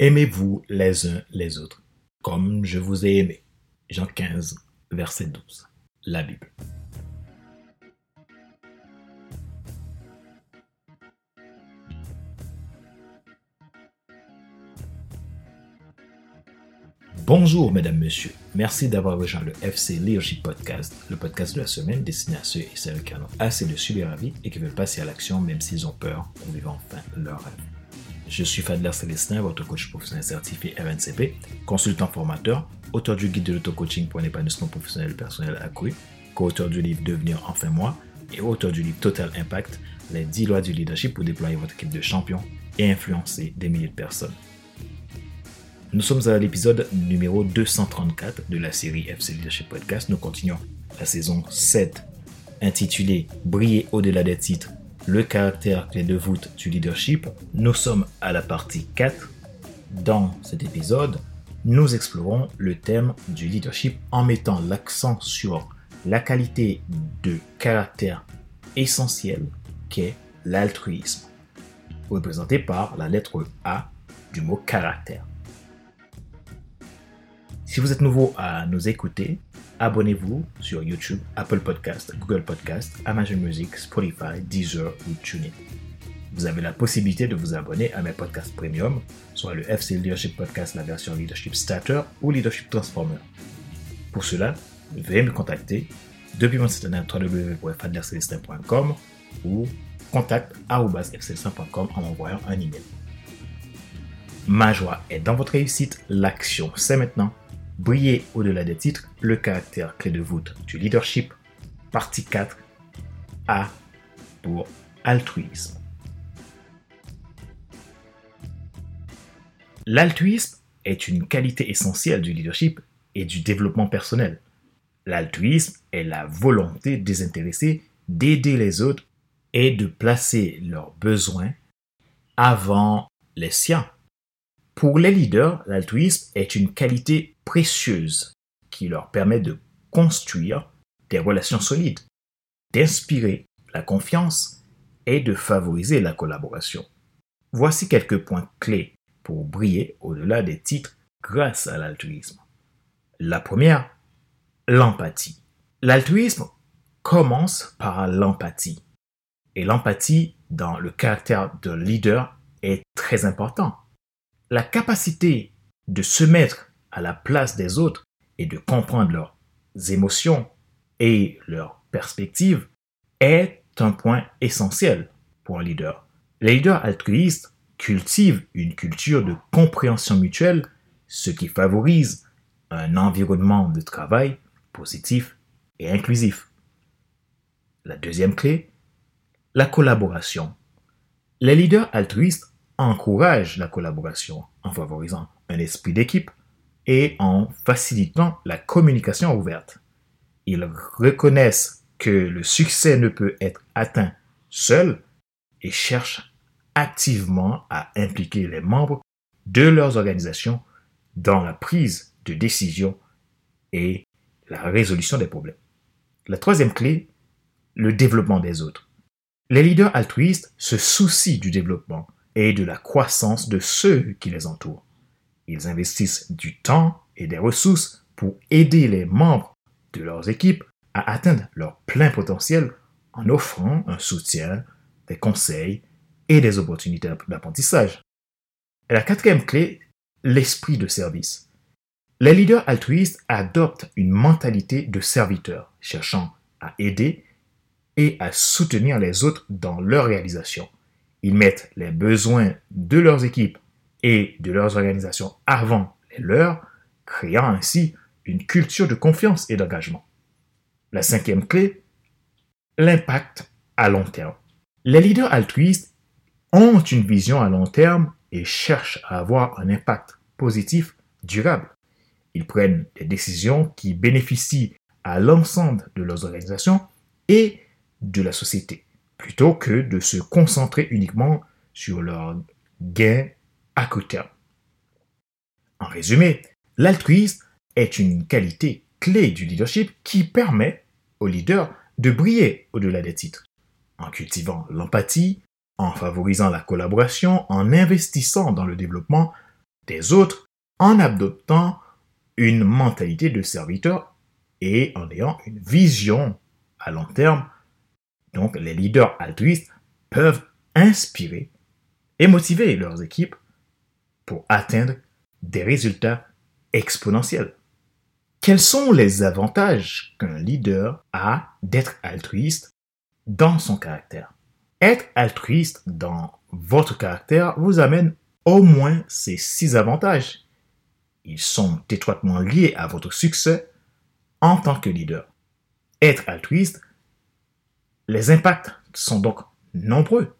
Aimez-vous les uns les autres, comme je vous ai aimé? Jean 15, verset 12. La Bible. Bonjour mesdames, messieurs. Merci d'avoir rejoint le FC Leadership Podcast, le podcast de la semaine destiné à ceux et celles qui en ont assez de subir la vie et qui veulent passer à l'action même s'ils ont peur pour vivre enfin leur rêve. Je suis Fadler Célestin, votre coach professionnel certifié RNCP, consultant formateur, auteur du guide de l'auto-coaching pour un épanouissement professionnel personnel accru, co-auteur du livre Devenir enfin moi et auteur du livre Total Impact, les 10 lois du leadership pour déployer votre équipe de champions et influencer des milliers de personnes. Nous sommes à l'épisode numéro 234 de la série FC Leadership Podcast. Nous continuons la saison 7 intitulée Briller au-delà des titres, le caractère clé de voûte du leadership. Nous sommes à la partie 4. Dans cet épisode, nous explorons le thème du leadership en mettant l'accent sur la qualité de caractère essentielle qu'est l'altruisme, représenté par la lettre A du mot caractère. Si vous êtes nouveau à nous écouter, abonnez-vous sur YouTube, Apple Podcast, Google Podcast, Amazon Music, Spotify, Deezer ou TuneIn. Vous avez la possibilité de vous abonner à mes podcasts premium, soit le FC Leadership Podcast, la version Leadership Starter ou Leadership Transformer. Pour cela, veuillez me contacter depuis mon site internet www.fadlercelestin.com ou contact.fcelestin.com en m'envoyant un email. Ma joie est dans votre réussite, l'action c'est maintenant. Briller au-delà des titres, le caractère clé de voûte du leadership, partie 4, A pour altruisme. L'altruisme est une qualité essentielle du leadership et du développement personnel. L'altruisme est la volonté désintéressée d'aider les autres et de placer leurs besoins avant les siens. Pour les leaders, l'altruisme est une qualité précieuse qui leur permet de construire des relations solides, d'inspirer la confiance et de favoriser la collaboration. Voici quelques points clés pour briller au-delà des titres grâce à l'altruisme. La première, l'empathie. L'altruisme commence par l'empathie. Et l'empathie dans le caractère d'un leader est très important la capacité de se mettre à la place des autres et de comprendre leurs émotions et leurs perspectives est un point essentiel pour un leader. Les leaders altruistes cultivent une culture de compréhension mutuelle, ce qui favorise un environnement de travail positif et inclusif. La deuxième clé, la collaboration. Les leaders altruistes encourage la collaboration en favorisant un esprit d'équipe et en facilitant la communication ouverte. Ils reconnaissent que le succès ne peut être atteint seul et cherchent activement à impliquer les membres de leurs organisations dans la prise de décision et la résolution des problèmes. La troisième clé, le développement des autres. Les leaders altruistes se soucient du développement et de la croissance de ceux qui les entourent. Ils investissent du temps et des ressources pour aider les membres de leurs équipes à atteindre leur plein potentiel en offrant un soutien, des conseils et des opportunités d'apprentissage. La quatrième clé, l'esprit de service. Les leaders altruistes adoptent une mentalité de serviteur, cherchant à aider et à soutenir les autres dans leur réalisation. Ils mettent les besoins de leurs équipes et de leurs organisations avant les leurs, créant ainsi une culture de confiance et d'engagement. La cinquième clé, l'impact à long terme. Les leaders altruistes ont une vision à long terme et cherchent à avoir un impact positif durable. Ils prennent des décisions qui bénéficient à l'ensemble de leurs organisations et de la société plutôt que de se concentrer uniquement sur leurs gains à court terme. En résumé, l'altruisme est une qualité clé du leadership qui permet au leader de briller au-delà des titres, en cultivant l'empathie, en favorisant la collaboration, en investissant dans le développement, des autres en adoptant une mentalité de serviteur et en ayant une vision à long terme. Donc les leaders altruistes peuvent inspirer et motiver leurs équipes pour atteindre des résultats exponentiels. Quels sont les avantages qu'un leader a d'être altruiste dans son caractère? Être altruiste dans votre caractère vous amène au moins ces six avantages. Ils sont étroitement liés à votre succès en tant que leader. Être altruiste, les impacts sont donc nombreux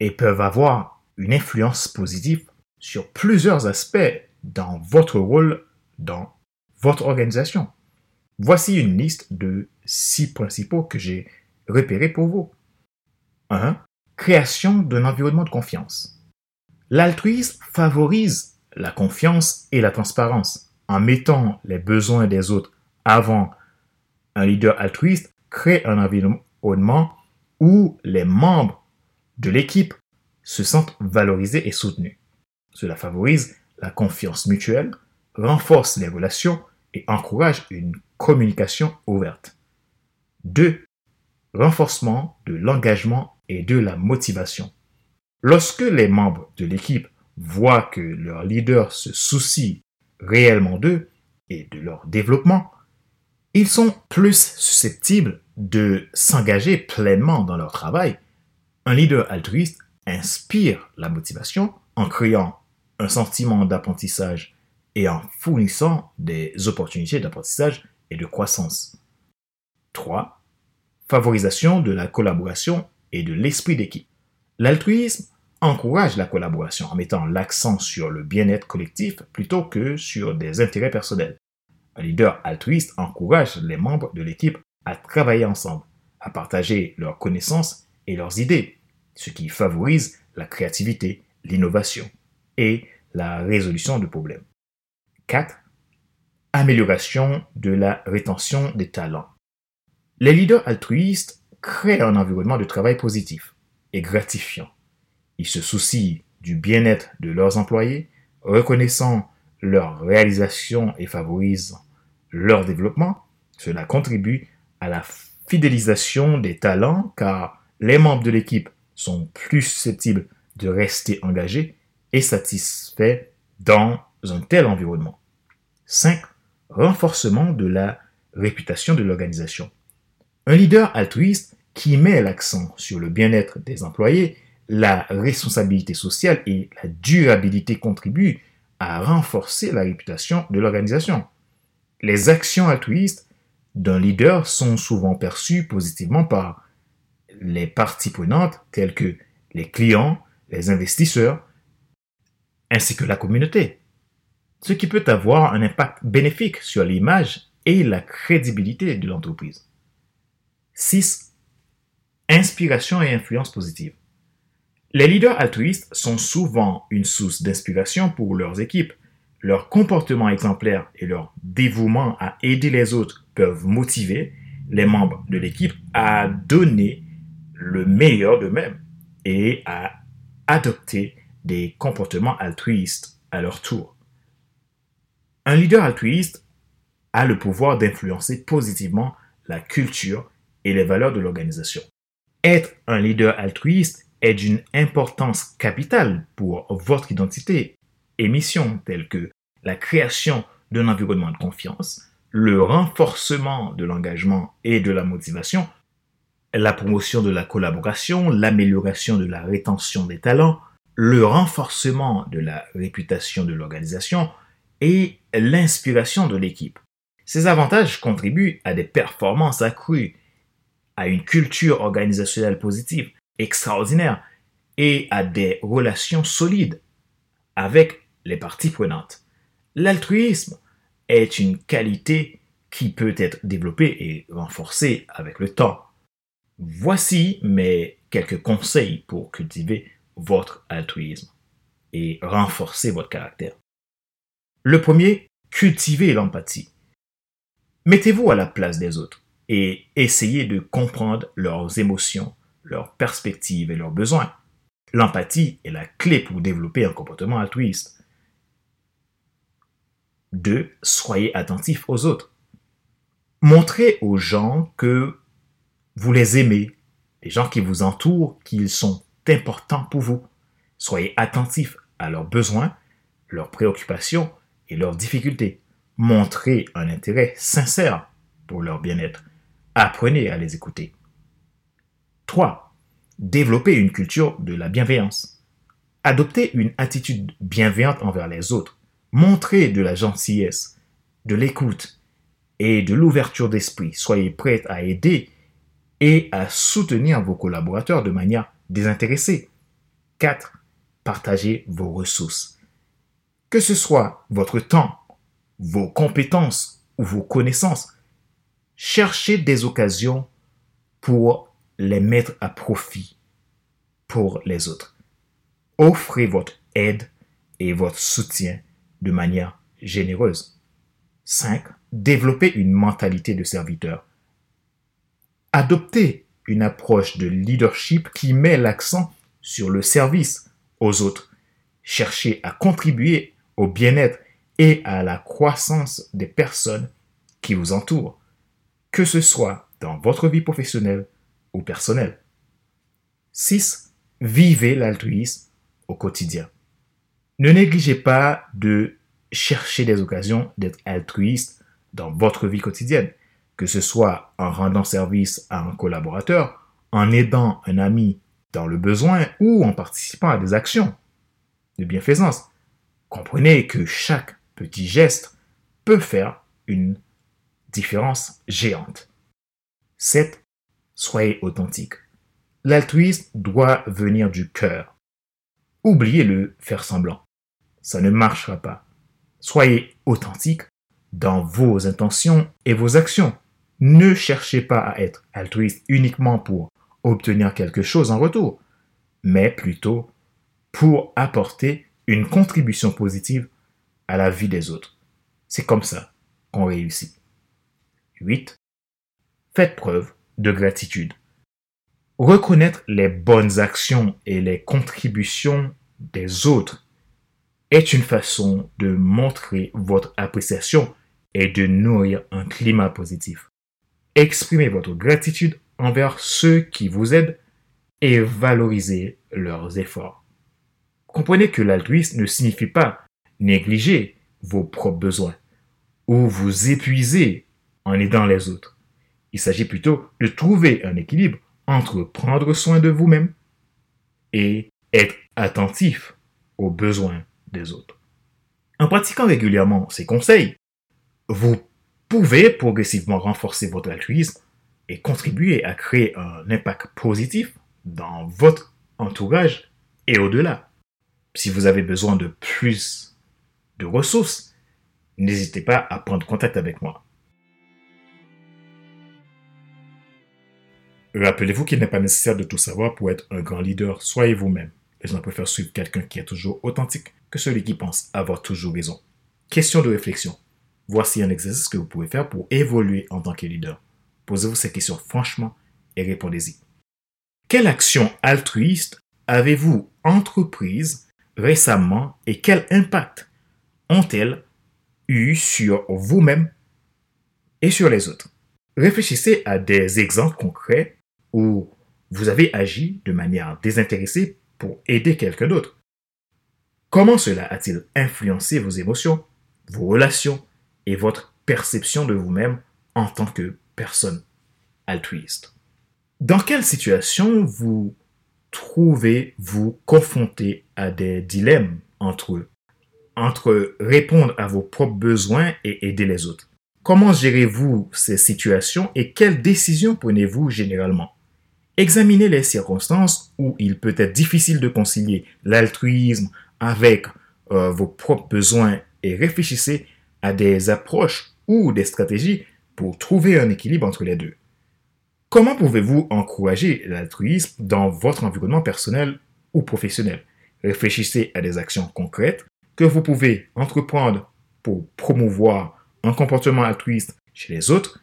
et peuvent avoir une influence positive sur plusieurs aspects dans votre rôle dans votre organisation. Voici une liste de six principaux que j'ai repérés pour vous. 1. Création d'un environnement de confiance. L'altruisme favorise la confiance et la transparence. En mettant les besoins des autres avant, un leader altruiste crée un environnement où les membres de l'équipe se sentent valorisés et soutenus. Cela favorise la confiance mutuelle, renforce les relations et encourage une communication ouverte. 2. Renforcement de l'engagement et de la motivation. Lorsque les membres de l'équipe voient que leur leader se soucie réellement d'eux et de leur développement, ils sont plus susceptibles de s'engager pleinement dans leur travail. Un leader altruiste inspire la motivation en créant un sentiment d'apprentissage et en fournissant des opportunités d'apprentissage et de croissance. 3. Favorisation de la collaboration et de l'esprit d'équipe. L'altruisme encourage la collaboration en mettant l'accent sur le bien-être collectif plutôt que sur des intérêts personnels. Un leader altruiste encourage les membres de l'équipe à travailler ensemble, à partager leurs connaissances et leurs idées, ce qui favorise la créativité, l'innovation et la résolution de problèmes. 4. Amélioration de la rétention des talents. Les leaders altruistes créent un environnement de travail positif et gratifiant. Ils se soucient du bien-être de leurs employés, reconnaissant leur réalisation et favorisant leur développement. Cela contribue à la fidélisation des talents car les membres de l'équipe sont plus susceptibles de rester engagés et satisfaits dans un tel environnement. 5. Renforcement de la réputation de l'organisation. Un leader altruiste qui met l'accent sur le bien-être des employés, la responsabilité sociale et la durabilité contribuent à renforcer la réputation de l'organisation. Les actions altruistes d'un leader sont souvent perçues positivement par les parties prenantes telles que les clients, les investisseurs, ainsi que la communauté, ce qui peut avoir un impact bénéfique sur l'image et la crédibilité de l'entreprise. 6 Inspiration et influence positive. Les leaders altruistes sont souvent une source d'inspiration pour leurs équipes. Leur comportement exemplaire et leur dévouement à aider les autres motiver les membres de l'équipe à donner le meilleur d'eux-mêmes et à adopter des comportements altruistes à leur tour. Un leader altruiste a le pouvoir d'influencer positivement la culture et les valeurs de l'organisation. Être un leader altruiste est d'une importance capitale pour votre identité et mission telles que la création d'un environnement de confiance, le renforcement de l'engagement et de la motivation, la promotion de la collaboration, l'amélioration de la rétention des talents, le renforcement de la réputation de l'organisation et l'inspiration de l'équipe. Ces avantages contribuent à des performances accrues à une culture organisationnelle positive extraordinaire et à des relations solides avec les parties prenantes. L'altruisme est une qualité qui peut être développée et renforcée avec le temps. Voici mes quelques conseils pour cultiver votre altruisme et renforcer votre caractère. Le premier, cultivez l'empathie. Mettez-vous à la place des autres et essayer de comprendre leurs émotions, leurs perspectives et leurs besoins. L'empathie est la clé pour développer un comportement altruiste. 2. Soyez attentif aux autres. Montrez aux gens que vous les aimez, les gens qui vous entourent, qu'ils sont importants pour vous. Soyez attentifs à leurs besoins, leurs préoccupations et leurs difficultés. Montrez un intérêt sincère pour leur bien-être. Apprenez à les écouter. 3. Développez une culture de la bienveillance. Adoptez une attitude bienveillante envers les autres. Montrez de la gentillesse, de l'écoute et de l'ouverture d'esprit. Soyez prêts à aider et à soutenir vos collaborateurs de manière désintéressée. 4. Partagez vos ressources. Que ce soit votre temps, vos compétences ou vos connaissances, cherchez des occasions pour les mettre à profit pour les autres. Offrez votre aide et votre soutien de manière généreuse. 5. Développez une mentalité de serviteur. Adoptez une approche de leadership qui met l'accent sur le service aux autres. Cherchez à contribuer au bien-être et à la croissance des personnes qui vous entourent, que ce soit dans votre vie professionnelle ou personnelle. 6. Vivez l'altruisme au quotidien. Ne négligez pas de chercher des occasions d'être altruiste dans votre vie quotidienne, que ce soit en rendant service à un collaborateur, en aidant un ami dans le besoin ou en participant à des actions de bienfaisance. Comprenez que chaque petit geste peut faire une différence géante. 7. Soyez authentique. L'altruisme doit venir du cœur. Oubliez le faire semblant. Ça ne marchera pas. Soyez authentique dans vos intentions et vos actions. Ne cherchez pas à être altruiste uniquement pour obtenir quelque chose en retour, mais plutôt pour apporter une contribution positive à la vie des autres. C'est comme ça qu'on réussit. 8. Faites preuve de gratitude. Reconnaître les bonnes actions et les contributions des autres est une façon de montrer votre appréciation et de nourrir un climat positif. Exprimez votre gratitude envers ceux qui vous aident et valorisez leurs efforts. Comprenez que l'altruisme ne signifie pas négliger vos propres besoins ou vous épuiser en aidant les autres. Il s'agit plutôt de trouver un équilibre entre prendre soin de vous-même et être attentif aux besoins des autres. En pratiquant régulièrement ces conseils, vous pouvez progressivement renforcer votre altruisme et contribuer à créer un impact positif dans votre entourage et au-delà. Si vous avez besoin de plus de ressources, n'hésitez pas à prendre contact avec moi. Rappelez-vous qu'il n'est pas nécessaire de tout savoir pour être un grand leader. Soyez vous-même. Les gens préfèrent suivre quelqu'un qui est toujours authentique que celui qui pense avoir toujours raison. Question de réflexion. Voici un exercice que vous pouvez faire pour évoluer en tant que leader. Posez-vous ces questions franchement et répondez-y. Quelle action altruiste avez-vous entreprise récemment et quel impact ont-elles eu sur vous-même et sur les autres? Réfléchissez à des exemples concrets où vous avez agi de manière désintéressée pour aider quelqu'un d'autre. Comment cela a-t-il influencé vos émotions, vos relations et votre perception de vous-même en tant que personne altruiste? Dans quelle situation vous trouvez-vous confronté à des dilemmes entre entre répondre à vos propres besoins et aider les autres? Comment gérez-vous ces situations et quelles décisions prenez-vous généralement? Examinez les circonstances où il peut être difficile de concilier l'altruisme avec euh, vos propres besoins et réfléchissez à des approches ou des stratégies pour trouver un équilibre entre les deux. Comment pouvez-vous encourager l'altruisme dans votre environnement personnel ou professionnel? Réfléchissez à des actions concrètes que vous pouvez entreprendre pour promouvoir un comportement altruiste chez les autres.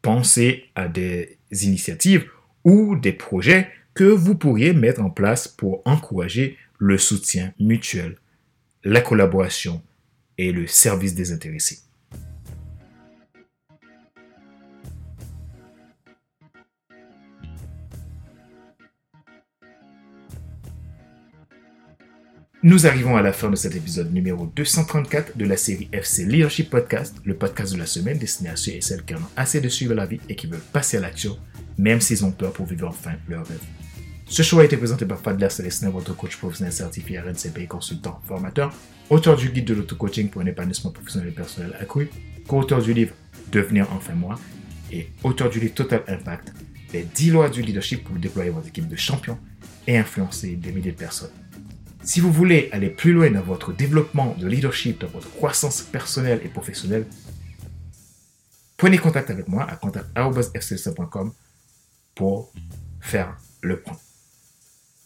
Pensez à des initiatives ou des projets que vous pourriez mettre en place pour encourager le soutien mutuel, la collaboration et le service désintéressé. Nous arrivons à la fin de cet épisode numéro 234 de la série FC Leadership Podcast, le podcast de la semaine destiné à ceux et celles qui en ont assez de suivre la vie et qui veulent passer à l'action, même s'ils ont peur pour vivre enfin leur rêve. Ce show a été présenté par Fadler Célestin, votre coach professionnel certifié RNCP consultant, formateur, auteur du guide de l'auto-coaching pour un épanouissement professionnel et personnel accru, co-auteur du livre Devenir enfin moi et auteur du livre Total Impact, les 10 lois du leadership pour déployer votre équipe de champions et influencer des milliers de personnes. Si vous voulez aller plus loin dans votre développement de leadership, dans votre croissance personnelle et professionnelle, prenez contact avec moi à contact.fcc.com pour faire le point.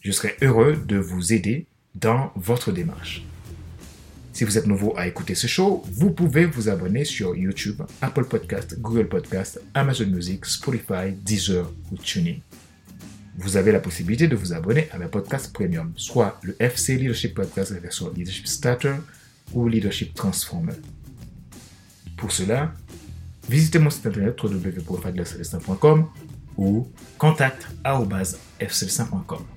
Je serai heureux de vous aider dans votre démarche. Si vous êtes nouveau à écouter ce show, vous pouvez vous abonner sur YouTube, Apple Podcast, Google Podcast, Amazon Music, Spotify, Deezer ou TuneIn vous avez la possibilité de vous abonner à mes podcasts premium, soit le FC Leadership Podcast version Leadership Starter ou Leadership Transformer. Pour cela, visitez mon site internet www.fadlercelestin.com ou contact.fcelestin.com.